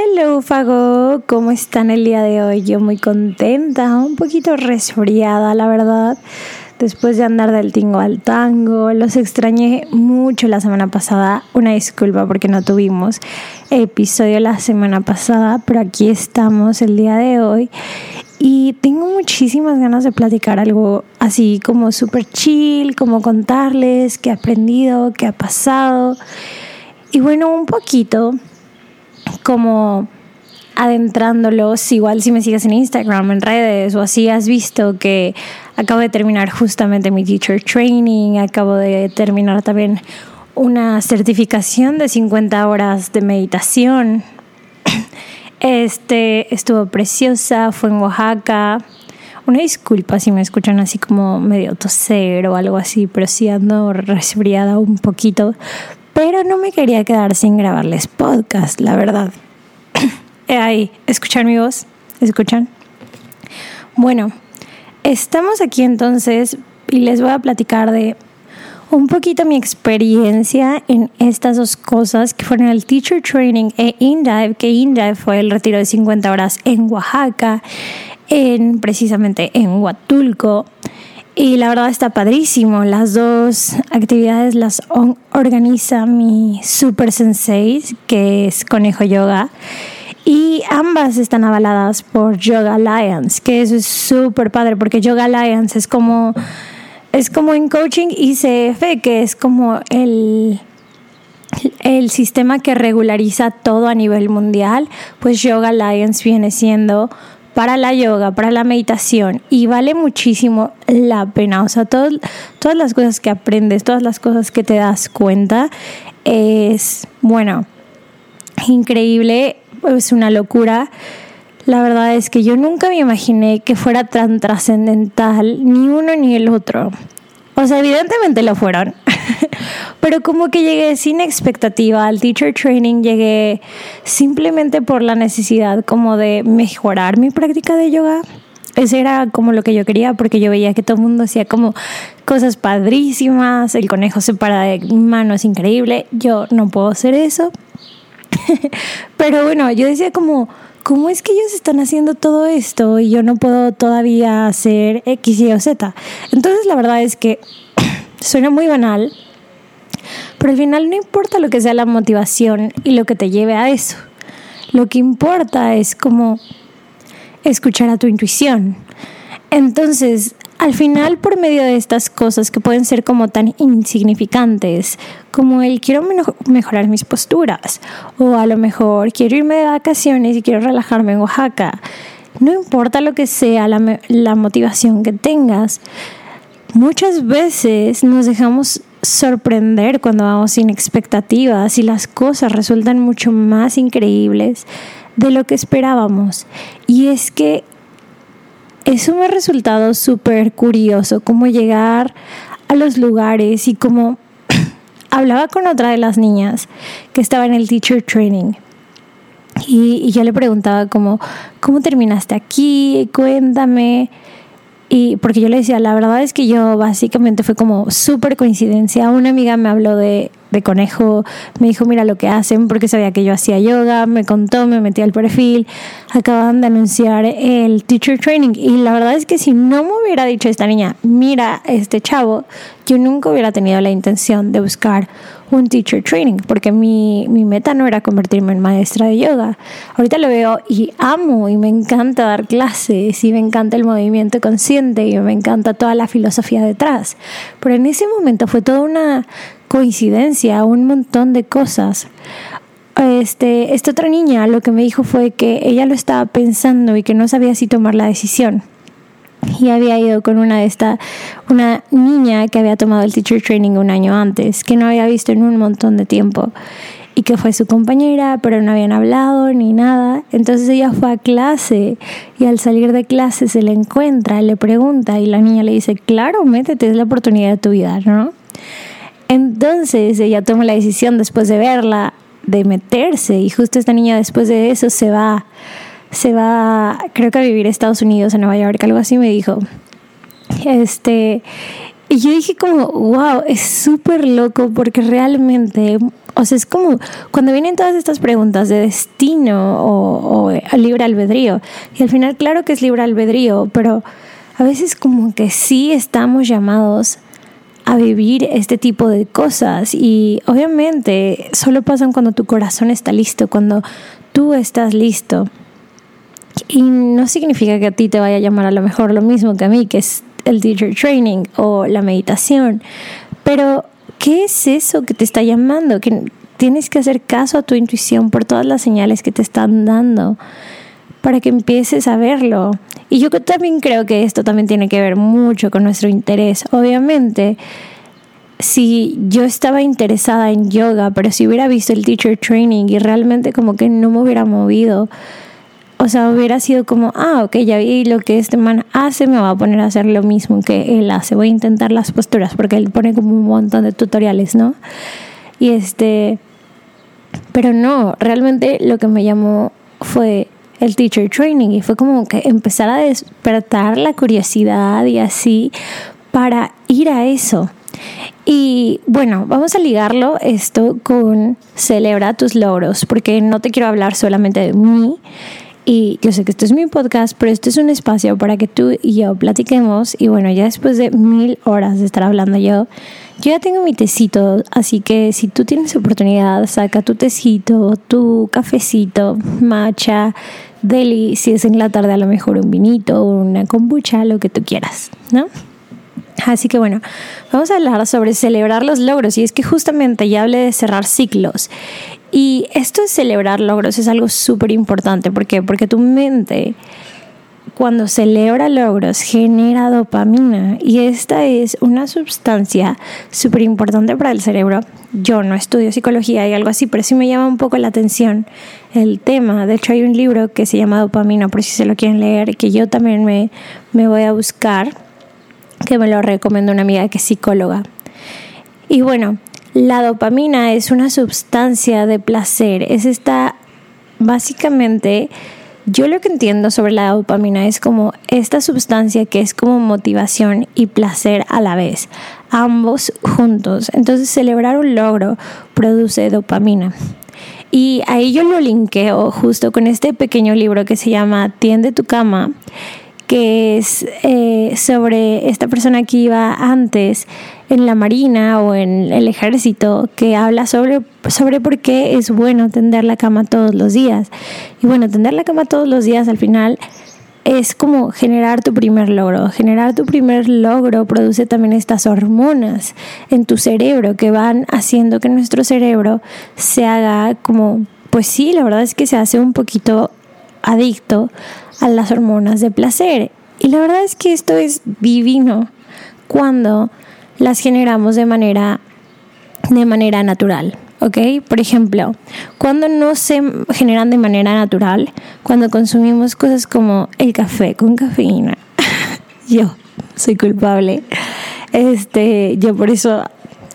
Hello Fago, ¿cómo están el día de hoy? Yo muy contenta, un poquito resfriada, la verdad. Después de andar del tingo al tango, los extrañé mucho la semana pasada. Una disculpa porque no tuvimos episodio la semana pasada, pero aquí estamos el día de hoy. Y tengo muchísimas ganas de platicar algo así como súper chill, como contarles qué he aprendido, qué ha pasado. Y bueno, un poquito como adentrándolos, igual si me sigues en Instagram, en redes o así, has visto que acabo de terminar justamente mi teacher training, acabo de terminar también una certificación de 50 horas de meditación. Este estuvo preciosa, fue en Oaxaca. Una disculpa si me escuchan así como medio toser o algo así, pero sí ando resfriada un poquito. Pero no me quería quedar sin grabarles podcast, la verdad. Ahí, ¿escuchan mi voz? ¿Escuchan? Bueno, estamos aquí entonces y les voy a platicar de un poquito mi experiencia en estas dos cosas que fueron el Teacher Training e InDive, que InDive fue el retiro de 50 horas en Oaxaca, en, precisamente en Huatulco. Y la verdad está padrísimo. Las dos actividades las organiza mi super sensei, que es Conejo Yoga. Y ambas están avaladas por Yoga Alliance, que eso es súper padre, porque Yoga Alliance es como, es como en coaching ICF, que es como el, el sistema que regulariza todo a nivel mundial, pues Yoga Alliance viene siendo para la yoga, para la meditación y vale muchísimo la pena. O sea, todas las cosas que aprendes, todas las cosas que te das cuenta, es, bueno, increíble es una locura. La verdad es que yo nunca me imaginé que fuera tan trascendental ni uno ni el otro. O sea, evidentemente lo fueron. Pero como que llegué sin expectativa al teacher training, llegué simplemente por la necesidad como de mejorar mi práctica de yoga. Ese era como lo que yo quería porque yo veía que todo el mundo hacía como cosas padrísimas, el conejo se para de manos increíble, yo no puedo hacer eso. Pero bueno, yo decía como, ¿cómo es que ellos están haciendo todo esto y yo no puedo todavía hacer X, Y o Z? Entonces la verdad es que suena muy banal, pero al final no importa lo que sea la motivación y lo que te lleve a eso. Lo que importa es como escuchar a tu intuición. Entonces, al final, por medio de estas cosas que pueden ser como tan insignificantes, como el quiero mejorar mis posturas, o a lo mejor quiero irme de vacaciones y quiero relajarme en Oaxaca, no importa lo que sea la, la motivación que tengas, muchas veces nos dejamos sorprender cuando vamos sin expectativas y las cosas resultan mucho más increíbles de lo que esperábamos. Y es que eso me ha resultado súper curioso, cómo llegar a los lugares y cómo hablaba con otra de las niñas que estaba en el teacher training. Y, yo le preguntaba como, ¿cómo terminaste aquí? Cuéntame. Y porque yo le decía, la verdad es que yo básicamente fue como súper coincidencia. Una amiga me habló de, de conejo, me dijo, mira lo que hacen, porque sabía que yo hacía yoga, me contó, me metí al perfil, acaban de anunciar el teacher training. Y la verdad es que si no me hubiera dicho esta niña, mira este chavo, yo nunca hubiera tenido la intención de buscar un teacher training, porque mi, mi meta no era convertirme en maestra de yoga. Ahorita lo veo y amo y me encanta dar clases y me encanta el movimiento consciente y me encanta toda la filosofía detrás. Pero en ese momento fue toda una coincidencia, un montón de cosas. Este, esta otra niña lo que me dijo fue que ella lo estaba pensando y que no sabía si tomar la decisión y había ido con una de esta una niña que había tomado el teacher training un año antes que no había visto en un montón de tiempo y que fue su compañera, pero no habían hablado ni nada. Entonces ella fue a clase y al salir de clase se le encuentra, le pregunta y la niña le dice, claro, métete, es la oportunidad de tu vida, ¿no? Entonces ella toma la decisión después de verla de meterse y justo esta niña después de eso se va, se va, creo que a vivir a Estados Unidos, a Nueva York, algo así me dijo. Este, y yo dije como, wow, es súper loco porque realmente, o sea, es como cuando vienen todas estas preguntas de destino o, o libre albedrío, y al final claro que es libre albedrío, pero a veces como que sí estamos llamados a vivir este tipo de cosas y obviamente solo pasan cuando tu corazón está listo, cuando tú estás listo. Y no significa que a ti te vaya a llamar a lo mejor lo mismo que a mí, que es el teacher training o la meditación. Pero, ¿qué es eso que te está llamando? Que tienes que hacer caso a tu intuición por todas las señales que te están dando para que empieces a verlo. Y yo también creo que esto también tiene que ver mucho con nuestro interés. Obviamente, si yo estaba interesada en yoga, pero si hubiera visto el teacher training y realmente como que no me hubiera movido, o sea, hubiera sido como, ah, ok, ya vi lo que este man hace, me va a poner a hacer lo mismo que él hace. Voy a intentar las posturas porque él pone como un montón de tutoriales, ¿no? Y este, pero no, realmente lo que me llamó fue el teacher training y fue como que empezar a despertar la curiosidad y así para ir a eso. Y bueno, vamos a ligarlo esto con celebra tus logros, porque no te quiero hablar solamente de mí, y yo sé que esto es mi podcast, pero este es un espacio para que tú y yo platiquemos. Y bueno, ya después de mil horas de estar hablando yo, yo ya tengo mi tecito. Así que si tú tienes oportunidad, saca tu tecito, tu cafecito, matcha, deli, si es en la tarde a lo mejor un vinito, una kombucha, lo que tú quieras, ¿no? Así que bueno, vamos a hablar sobre celebrar los logros y es que justamente ya hablé de cerrar ciclos y esto de celebrar logros es algo súper importante. ¿Por qué? Porque tu mente, cuando celebra logros, genera dopamina. Y esta es una sustancia súper importante para el cerebro. Yo no estudio psicología y algo así, pero sí me llama un poco la atención el tema. De hecho, hay un libro que se llama Dopamina, por si se lo quieren leer, que yo también me, me voy a buscar, que me lo recomienda una amiga que es psicóloga. Y bueno, la dopamina es una sustancia de placer, es esta, básicamente, yo lo que entiendo sobre la dopamina es como esta sustancia que es como motivación y placer a la vez, ambos juntos. Entonces celebrar un logro produce dopamina. Y ahí yo lo linkeo justo con este pequeño libro que se llama Tiende tu cama, que es eh, sobre esta persona que iba antes en la marina o en el ejército que habla sobre, sobre por qué es bueno tender la cama todos los días. Y bueno, tender la cama todos los días al final es como generar tu primer logro. Generar tu primer logro produce también estas hormonas en tu cerebro que van haciendo que nuestro cerebro se haga como, pues sí, la verdad es que se hace un poquito adicto a las hormonas de placer. Y la verdad es que esto es divino cuando las generamos de manera, de manera natural. ¿ok? Por ejemplo, cuando no se generan de manera natural, cuando consumimos cosas como el café con cafeína, yo soy culpable. Este, yo por eso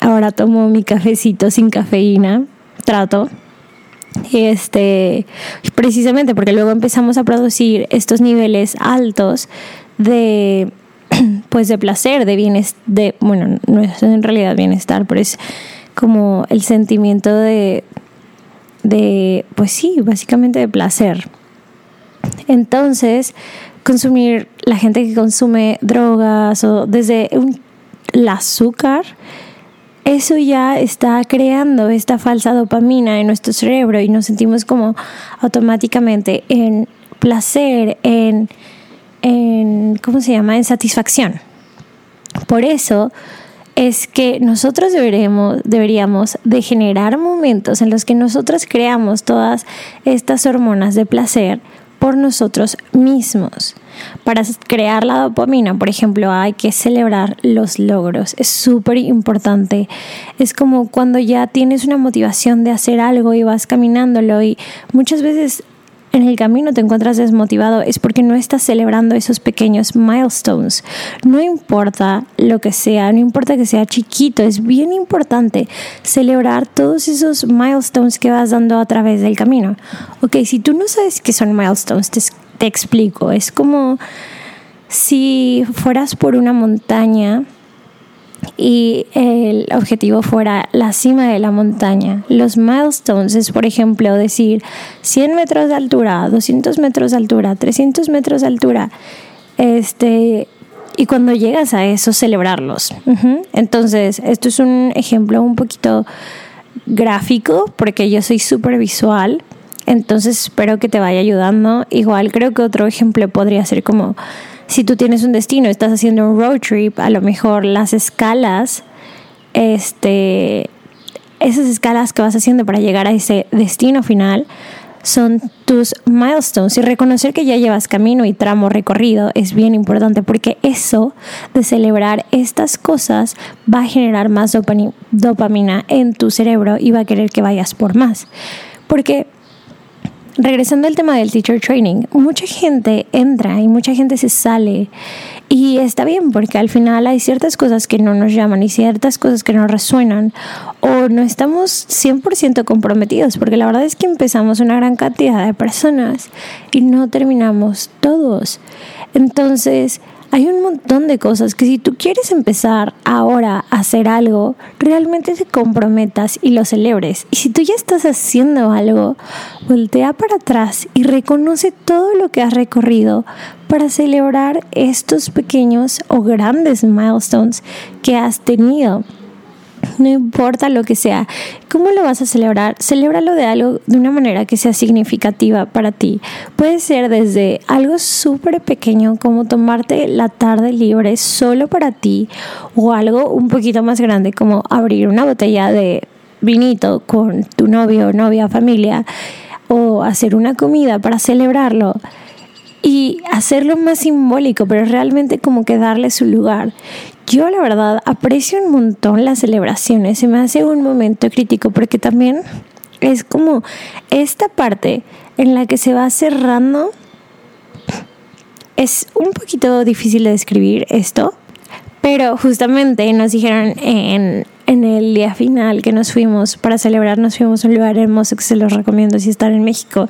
ahora tomo mi cafecito sin cafeína, trato. Este, precisamente porque luego empezamos a producir estos niveles altos de pues de placer, de bienestar, de, bueno, no es en realidad bienestar, pero es como el sentimiento de, de, pues sí, básicamente de placer. Entonces, consumir, la gente que consume drogas o desde el azúcar, eso ya está creando esta falsa dopamina en nuestro cerebro y nos sentimos como automáticamente en placer, en en, ¿cómo se llama?, en satisfacción. Por eso es que nosotros deberemos, deberíamos de generar momentos en los que nosotros creamos todas estas hormonas de placer por nosotros mismos. Para crear la dopamina, por ejemplo, hay que celebrar los logros. Es súper importante. Es como cuando ya tienes una motivación de hacer algo y vas caminándolo y muchas veces en el camino te encuentras desmotivado es porque no estás celebrando esos pequeños milestones. No importa lo que sea, no importa que sea chiquito, es bien importante celebrar todos esos milestones que vas dando a través del camino. Ok, si tú no sabes qué son milestones, te, explico. Es como si fueras por una montaña y el objetivo fuera la cima de la montaña. Los milestones es, por ejemplo, decir 100 metros de altura, 200 metros de altura, 300 metros de altura. Este, y cuando llegas a eso, celebrarlos. Entonces, esto es un ejemplo un poquito gráfico porque yo soy súper visual. Entonces, espero que te vaya ayudando. Igual creo que otro ejemplo podría ser como si tú tienes un destino, estás haciendo un road trip, a lo mejor las escalas, este, esas escalas que vas haciendo para llegar a ese destino final son tus milestones y reconocer que ya llevas camino y tramo recorrido es bien importante porque eso de celebrar estas cosas va a generar más dopamina en tu cerebro y va a querer que vayas por más. Porque regresando al tema del teacher training, mucha gente entra y mucha gente se sale y está bien porque al final hay ciertas cosas que no nos llaman y ciertas cosas que no resuenan o no estamos 100% comprometidos porque la verdad es que empezamos una gran cantidad de personas y no terminamos todos. Entonces, hay un montón de cosas que si tú quieres empezar ahora a hacer algo, realmente te comprometas y lo celebres. Y si tú ya estás haciendo algo, voltea para atrás y reconoce todo lo que has recorrido para celebrar estos pequeños o grandes milestones que has tenido no importa lo que sea. ¿Cómo lo vas a celebrar? Celébralo de algo de una manera que sea significativa para ti. Puede ser desde algo súper pequeño como tomarte la tarde libre solo para ti o algo un poquito más grande como abrir una botella de vinito con tu novio, novia, familia o hacer una comida para celebrarlo y hacerlo más simbólico, pero realmente como que darle su lugar. Yo la verdad aprecio un montón las celebraciones, se me hace un momento crítico porque también es como esta parte en la que se va cerrando. Es un poquito difícil de describir esto, pero justamente nos dijeron en, en el día final que nos fuimos para celebrar, nos fuimos a un lugar hermoso que se los recomiendo si están en México.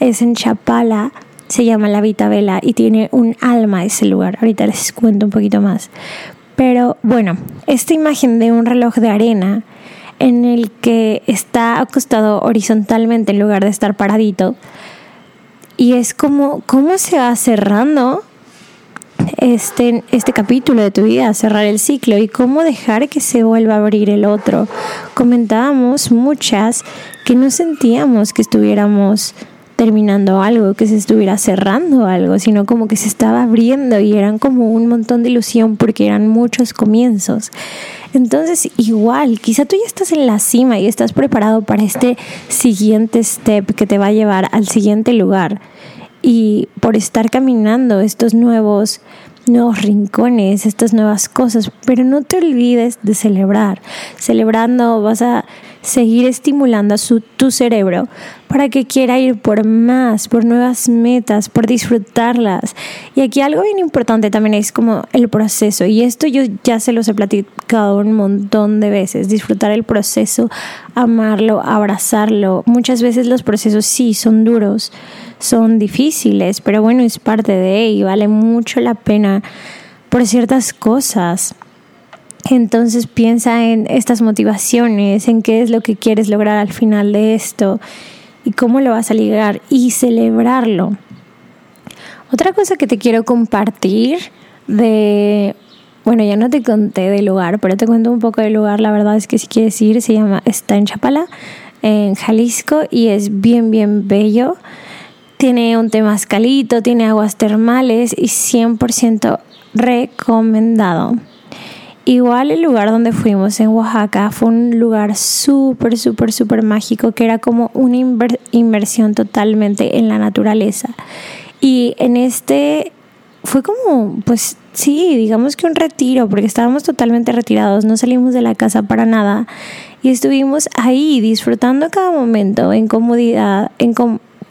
Es en Chapala, se llama La Vela y tiene un alma ese lugar. Ahorita les cuento un poquito más. Pero bueno, esta imagen de un reloj de arena en el que está acostado horizontalmente en lugar de estar paradito. Y es como cómo se va cerrando este, este capítulo de tu vida, cerrar el ciclo y cómo dejar que se vuelva a abrir el otro. Comentábamos muchas que no sentíamos que estuviéramos terminando algo, que se estuviera cerrando algo, sino como que se estaba abriendo y eran como un montón de ilusión porque eran muchos comienzos. Entonces, igual, quizá tú ya estás en la cima y estás preparado para este siguiente step que te va a llevar al siguiente lugar. Y por estar caminando estos nuevos nuevos rincones, estas nuevas cosas, pero no te olvides de celebrar. Celebrando vas a seguir estimulando a su, tu cerebro para que quiera ir por más, por nuevas metas, por disfrutarlas. Y aquí algo bien importante también es como el proceso. Y esto yo ya se los he platicado un montón de veces. Disfrutar el proceso, amarlo, abrazarlo. Muchas veces los procesos sí son duros, son difíciles, pero bueno, es parte de y vale mucho la pena por ciertas cosas. Entonces piensa en estas motivaciones, en qué es lo que quieres lograr al final de esto y cómo lo vas a ligar y celebrarlo. Otra cosa que te quiero compartir de, bueno, ya no te conté del lugar, pero te cuento un poco del lugar. La verdad es que si quieres ir, se llama, está en Chapala, en Jalisco, y es bien, bien bello. Tiene un temazcalito, tiene aguas termales y 100% recomendado. igual el lugar donde fuimos en Oaxaca fue un lugar súper, súper, súper mágico que era como una inversión totalmente en la naturaleza. Y en este fue como, pues sí, digamos que un retiro, porque estábamos totalmente retirados, no salimos de la casa para nada y estuvimos ahí disfrutando cada momento en comodidad, en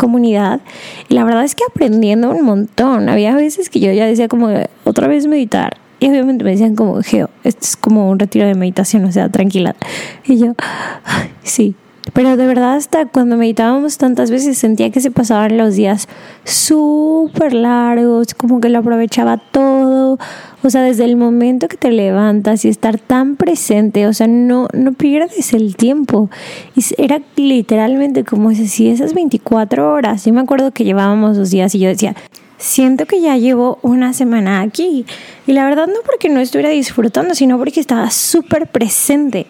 comunidad. Y la verdad es que aprendiendo un montón. Había veces que yo ya decía como otra vez meditar. Y obviamente me decían como, Geo, esto es como un retiro de meditación, o sea, tranquila. Y yo, sí, pero de verdad hasta cuando meditábamos tantas veces sentía que se pasaban los días súper largos, como que lo aprovechaba todo. O sea, desde el momento que te levantas y estar tan presente, o sea, no, no pierdes el tiempo. Y era literalmente como si esas 24 horas. Yo me acuerdo que llevábamos dos días y yo decía, siento que ya llevo una semana aquí. Y la verdad no porque no estuviera disfrutando, sino porque estaba súper presente.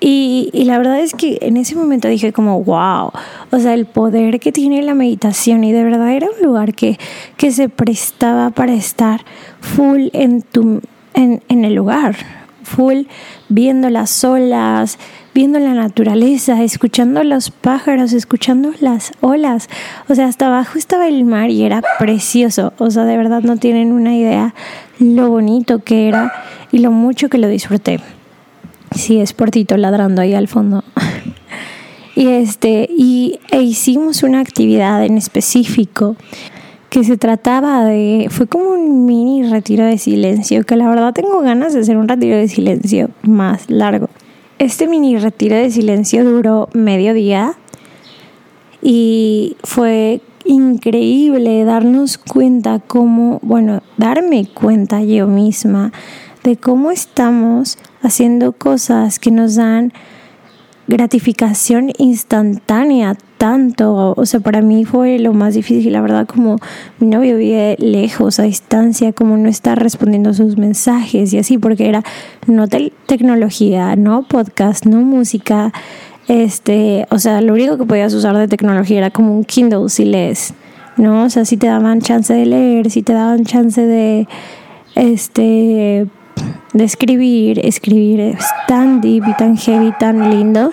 Y, y, la verdad es que en ese momento dije como, wow, o sea, el poder que tiene la meditación y de verdad era un lugar que, que se prestaba para estar full en, tu, en, en el lugar, full viendo las olas, viendo la naturaleza, escuchando los pájaros, escuchando las olas. O sea, hasta abajo estaba el mar y era precioso. O sea, de verdad no tienen una idea lo bonito que era y lo mucho que lo disfruté. Sí, es Portito ladrando ahí al fondo. y este, y e hicimos una actividad en específico que se trataba de, fue como un mini retiro de silencio, que la verdad tengo ganas de hacer un retiro de silencio más largo. Este mini retiro de silencio duró medio día y fue increíble darnos cuenta cómo, bueno, darme cuenta yo misma de cómo estamos haciendo cosas que nos dan gratificación instantánea tanto, o sea, para mí fue lo más difícil, la verdad, como mi novio vive lejos, a distancia, como no está respondiendo sus mensajes y así, porque era no tecnología, no podcast, no música, este, o sea, lo único que podías usar de tecnología era como un Kindle si lees, ¿no? O sea, si te daban chance de leer, si te daban chance de, este, de escribir, escribir es tan deep y tan heavy, tan lindo.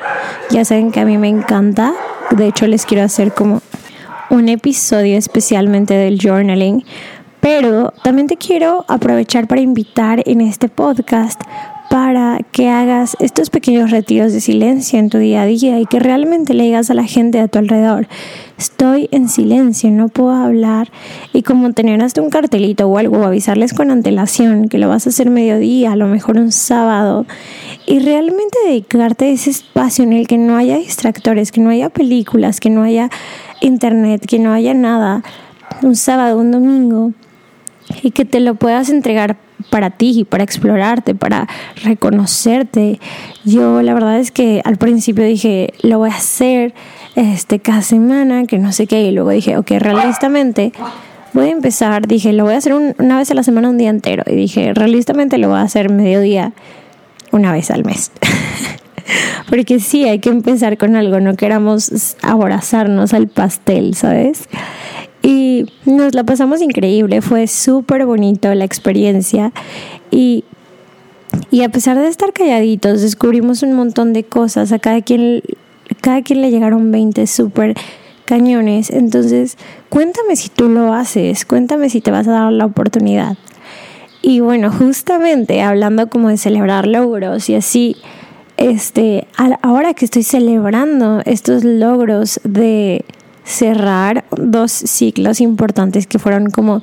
Ya saben que a mí me encanta. De hecho, les quiero hacer como un episodio especialmente del journaling. Pero también te quiero aprovechar para invitar en este podcast para que hagas estos pequeños retiros de silencio en tu día a día y que realmente le digas a la gente a tu alrededor, estoy en silencio, no puedo hablar. Y como tener hasta un cartelito o algo, avisarles con antelación que lo vas a hacer mediodía, a lo mejor un sábado. Y realmente dedicarte a ese espacio en el que no haya distractores, que no haya películas, que no haya internet, que no haya nada, un sábado, un domingo y que te lo puedas entregar para ti, para explorarte, para reconocerte. Yo la verdad es que al principio dije, lo voy a hacer este, cada semana, que no sé qué, y luego dije, ok, realistamente voy a empezar, dije, lo voy a hacer una vez a la semana, un día entero, y dije, realistamente lo voy a hacer mediodía, una vez al mes. Porque sí, hay que empezar con algo, no queramos abrazarnos al pastel, ¿sabes? Y nos la pasamos increíble, fue súper bonito la experiencia y, y a pesar de estar calladitos descubrimos un montón de cosas, a cada quien, cada quien le llegaron 20 súper cañones, entonces cuéntame si tú lo haces, cuéntame si te vas a dar la oportunidad. Y bueno, justamente hablando como de celebrar logros y así, este, ahora que estoy celebrando estos logros de cerrar dos ciclos importantes que fueron como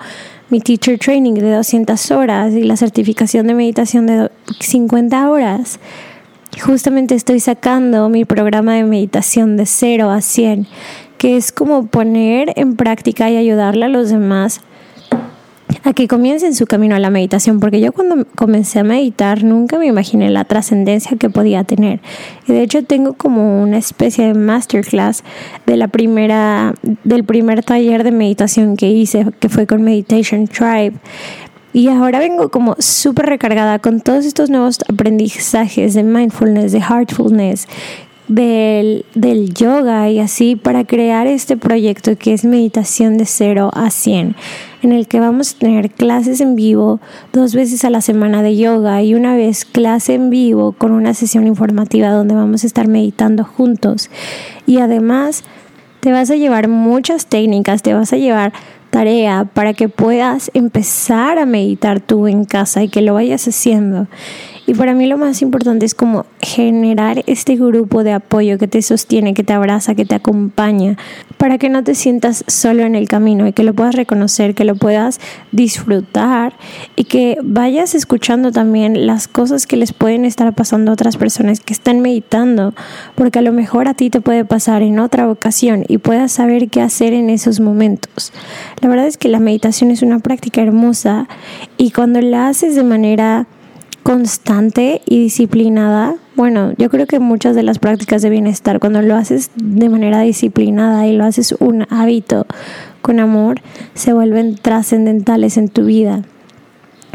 mi teacher training de 200 horas y la certificación de meditación de 50 horas. Justamente estoy sacando mi programa de meditación de 0 a 100, que es como poner en práctica y ayudarle a los demás a que comiencen su camino a la meditación, porque yo cuando comencé a meditar nunca me imaginé la trascendencia que podía tener. Y de hecho tengo como una especie de masterclass de la primera, del primer taller de meditación que hice, que fue con Meditation Tribe. Y ahora vengo como súper recargada con todos estos nuevos aprendizajes de mindfulness, de heartfulness, del, del, yoga y así para crear este proyecto que es meditación de 0 a 100, en el que vamos a tener clases en vivo dos veces a la semana de yoga y una vez clase en vivo con una sesión informativa donde vamos a estar meditando juntos. Y además te vas a llevar muchas técnicas, te vas a llevar tarea para que puedas empezar a meditar tú en casa y que lo vayas haciendo. Y para mí lo más importante es como generar este grupo de apoyo que te sostiene, que te abraza, que te acompaña, para que no te sientas solo en el camino y que lo puedas reconocer, que lo puedas disfrutar y que vayas escuchando también las cosas que les pueden estar pasando a otras personas que están meditando, porque a lo mejor a ti te puede pasar en otra ocasión y puedas saber qué hacer en esos momentos. La verdad es que la meditación es una práctica hermosa y cuando la haces de manera constante y disciplinada, bueno, yo creo que muchas de las prácticas de bienestar, cuando lo haces de manera disciplinada y lo haces un hábito con amor, se vuelven trascendentales en tu vida.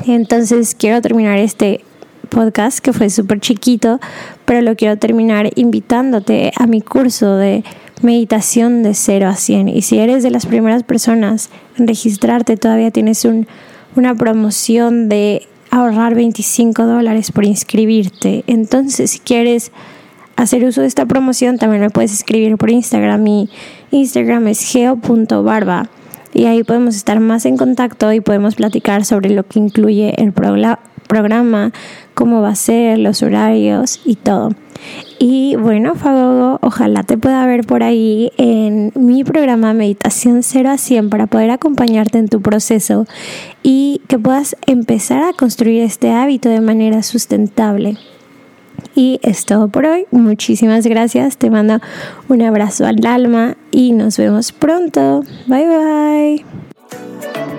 Entonces quiero terminar este podcast que fue súper chiquito, pero lo quiero terminar invitándote a mi curso de meditación de 0 a 100. Y si eres de las primeras personas en registrarte, todavía tienes un, una promoción de ahorrar 25 dólares por inscribirte. Entonces, si quieres hacer uso de esta promoción, también me puedes escribir por Instagram. Mi Instagram es geo.barba y ahí podemos estar más en contacto y podemos platicar sobre lo que incluye el programa, cómo va a ser, los horarios y todo. Y bueno, Fagogo, ojalá te pueda ver por ahí en mi programa Meditación 0 a 100 para poder acompañarte en tu proceso y que puedas empezar a construir este hábito de manera sustentable. Y es todo por hoy. Muchísimas gracias. Te mando un abrazo al alma y nos vemos pronto. Bye bye.